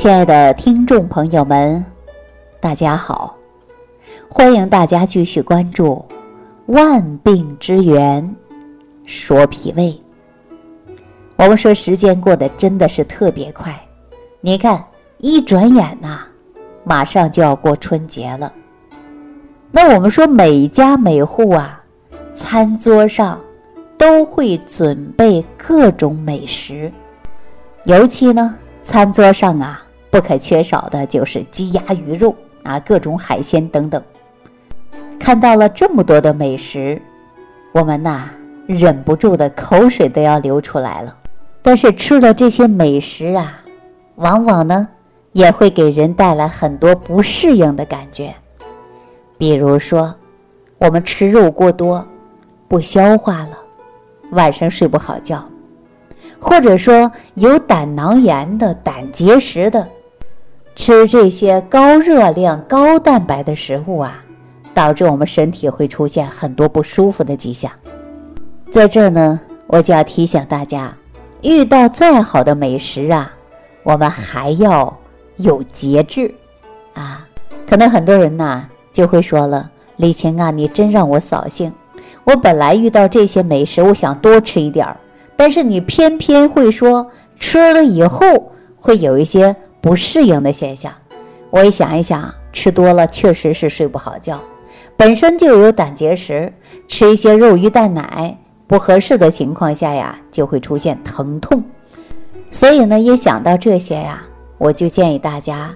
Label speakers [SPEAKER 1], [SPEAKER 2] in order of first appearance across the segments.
[SPEAKER 1] 亲爱的听众朋友们，大家好！欢迎大家继续关注《万病之源说脾胃》。我们说时间过得真的是特别快，你看一转眼呐，马上就要过春节了。那我们说每家每户啊，餐桌上都会准备各种美食，尤其呢，餐桌上啊。不可缺少的就是鸡鸭鱼肉啊，各种海鲜等等。看到了这么多的美食，我们呐忍不住的口水都要流出来了。但是吃了这些美食啊，往往呢也会给人带来很多不适应的感觉。比如说，我们吃肉过多，不消化了，晚上睡不好觉；或者说有胆囊炎的、胆结石的。吃这些高热量、高蛋白的食物啊，导致我们身体会出现很多不舒服的迹象。在这儿呢，我就要提醒大家，遇到再好的美食啊，我们还要有节制啊。可能很多人呐就会说了：“李晴啊，你真让我扫兴。我本来遇到这些美食，我想多吃一点儿，但是你偏偏会说吃了以后会有一些。”不适应的现象，我一想一想，吃多了确实是睡不好觉，本身就有胆结石，吃一些肉鱼蛋奶不合适的情况下呀，就会出现疼痛。所以呢，一想到这些呀，我就建议大家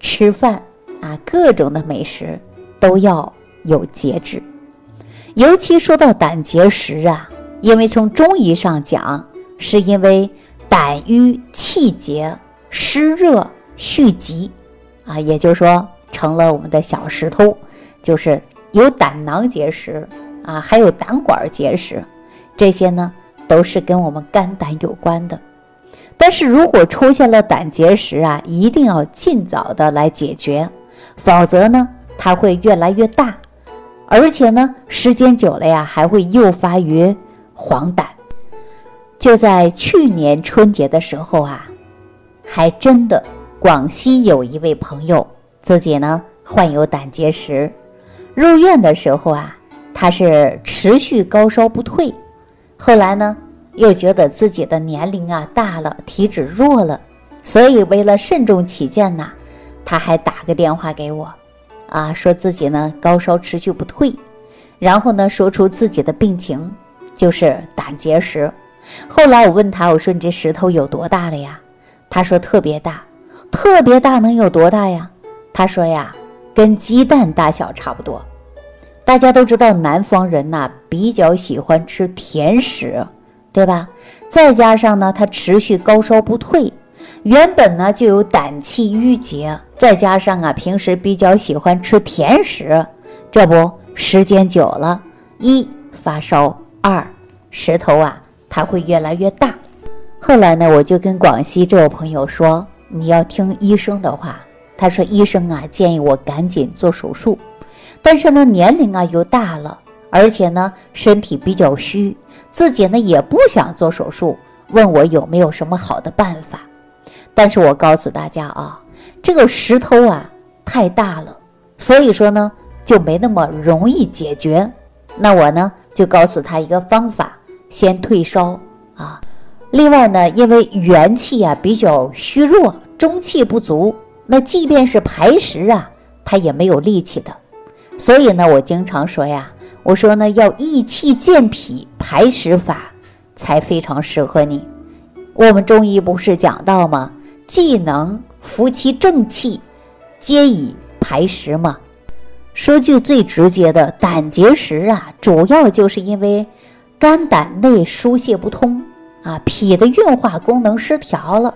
[SPEAKER 1] 吃饭啊，各种的美食都要有节制。尤其说到胆结石啊，因为从中医上讲，是因为胆瘀气结。湿热蓄积，啊，也就是说成了我们的小石头，就是有胆囊结石啊，还有胆管结石，这些呢都是跟我们肝胆有关的。但是如果出现了胆结石啊，一定要尽早的来解决，否则呢它会越来越大，而且呢时间久了呀，还会诱发于黄疸。就在去年春节的时候啊。还真的，广西有一位朋友，自己呢患有胆结石，入院的时候啊，他是持续高烧不退，后来呢又觉得自己的年龄啊大了，体质弱了，所以为了慎重起见呐，他还打个电话给我，啊，说自己呢高烧持续不退，然后呢说出自己的病情就是胆结石。后来我问他，我说你这石头有多大了呀？他说特别大，特别大能有多大呀？他说呀，跟鸡蛋大小差不多。大家都知道南方人呐比较喜欢吃甜食，对吧？再加上呢，他持续高烧不退，原本呢就有胆气郁结，再加上啊平时比较喜欢吃甜食，这不时间久了，一发烧，二石头啊它会越来越大。后来呢，我就跟广西这位朋友说：“你要听医生的话。”他说：“医生啊，建议我赶紧做手术，但是呢，年龄啊又大了，而且呢，身体比较虚，自己呢也不想做手术，问我有没有什么好的办法。但是我告诉大家啊，这个石头啊太大了，所以说呢就没那么容易解决。那我呢就告诉他一个方法，先退烧啊。”另外呢，因为元气呀比较虚弱，中气不足，那即便是排石啊，它也没有力气的。所以呢，我经常说呀，我说呢要益气健脾排石法才非常适合你。我们中医不是讲到吗？既能扶其正气，皆以排石嘛。说句最直接的，胆结石啊，主要就是因为肝胆内疏泄不通。啊，脾的运化功能失调了，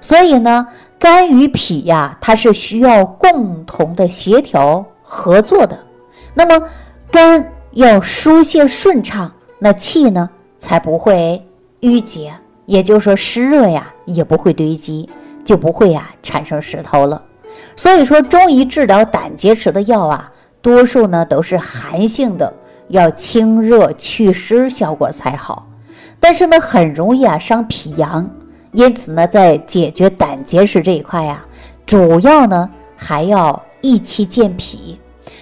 [SPEAKER 1] 所以呢，肝与脾呀，它是需要共同的协调合作的。那么，肝要疏泄顺畅，那气呢才不会淤结，也就是说湿热呀也不会堆积，就不会呀产生石头了。所以说，中医治疗胆结石的药啊，多数呢都是寒性的，要清热祛湿效果才好。但是呢，很容易啊伤脾阳，因此呢，在解决胆结石这一块呀，主要呢还要益气健脾，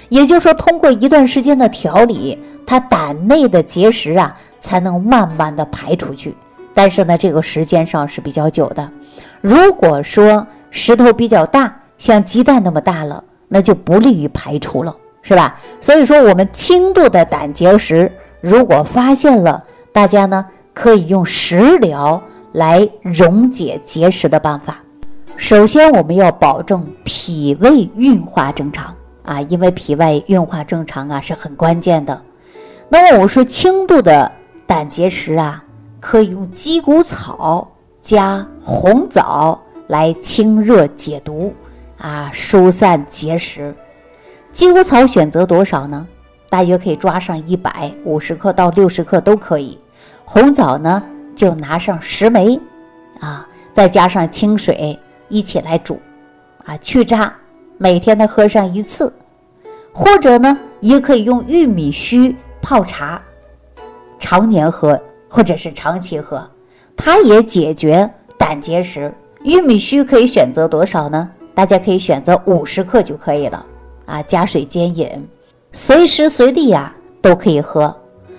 [SPEAKER 1] 也就是说，通过一段时间的调理，它胆内的结石啊才能慢慢的排出去。但是呢，这个时间上是比较久的。如果说石头比较大，像鸡蛋那么大了，那就不利于排除了，是吧？所以说，我们轻度的胆结石，如果发现了，大家呢可以用食疗。来溶解结石的办法，首先我们要保证脾胃运化正常啊，因为脾胃运化正常啊是很关键的。那么我说轻度的胆结石啊，可以用鸡骨草加红枣来清热解毒啊，疏散结石。鸡骨草选择多少呢？大约可以抓上一百五十克到六十克都可以。红枣呢？就拿上十枚，啊，再加上清水一起来煮，啊，去渣，每天呢喝上一次，或者呢，也可以用玉米须泡茶，常年喝或者是长期喝，它也解决胆结石。玉米须可以选择多少呢？大家可以选择五十克就可以了，啊，加水煎饮，随时随地呀都可以喝，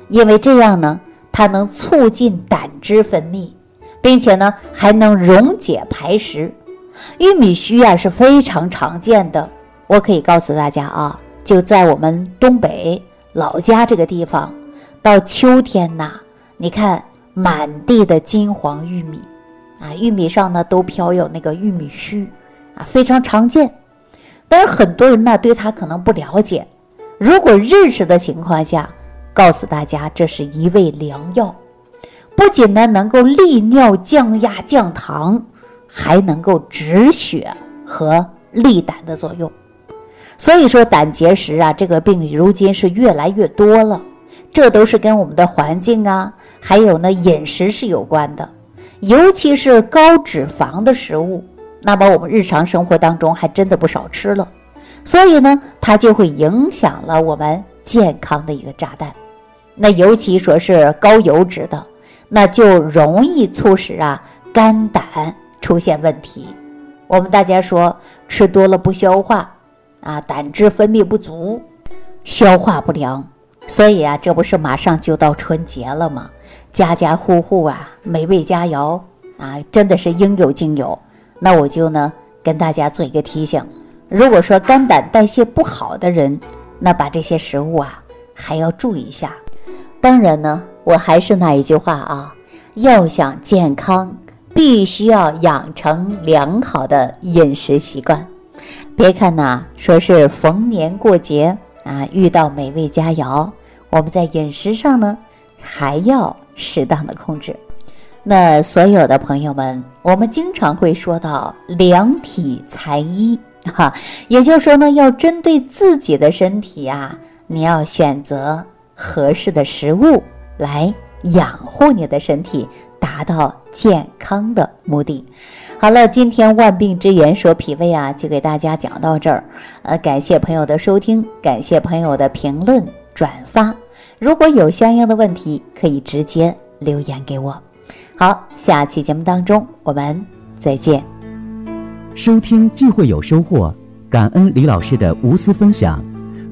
[SPEAKER 1] 因为这样呢。它能促进胆汁分泌，并且呢还能溶解排石。玉米须啊是非常常见的，我可以告诉大家啊，就在我们东北老家这个地方，到秋天呐，你看满地的金黄玉米，啊，玉米上呢都飘有那个玉米须，啊，非常常见。但是很多人呢对它可能不了解，如果认识的情况下。告诉大家，这是一味良药，不仅呢能够利尿、降压、降糖，还能够止血和利胆的作用。所以说，胆结石啊，这个病如今是越来越多了，这都是跟我们的环境啊，还有呢饮食是有关的，尤其是高脂肪的食物，那么我们日常生活当中还真的不少吃了，所以呢，它就会影响了我们健康的一个炸弹。那尤其说是高油脂的，那就容易促使啊肝胆出现问题。我们大家说吃多了不消化啊，胆汁分泌不足，消化不良。所以啊，这不是马上就到春节了吗？家家户户啊，美味佳肴啊，真的是应有尽有。那我就呢跟大家做一个提醒：如果说肝胆代谢不好的人，那把这些食物啊还要注意一下。当然呢，我还是那一句话啊，要想健康，必须要养成良好的饮食习惯。别看呐，说是逢年过节啊，遇到美味佳肴，我们在饮食上呢，还要适当的控制。那所有的朋友们，我们经常会说到量体裁衣，哈，也就是说呢，要针对自己的身体啊，你要选择。合适的食物来养护你的身体，达到健康的目的。好了，今天万病之源说脾胃啊，就给大家讲到这儿。呃，感谢朋友的收听，感谢朋友的评论转发。如果有相应的问题，可以直接留言给我。好，下期节目当中我们再见。
[SPEAKER 2] 收听既会有收获，感恩李老师的无私分享。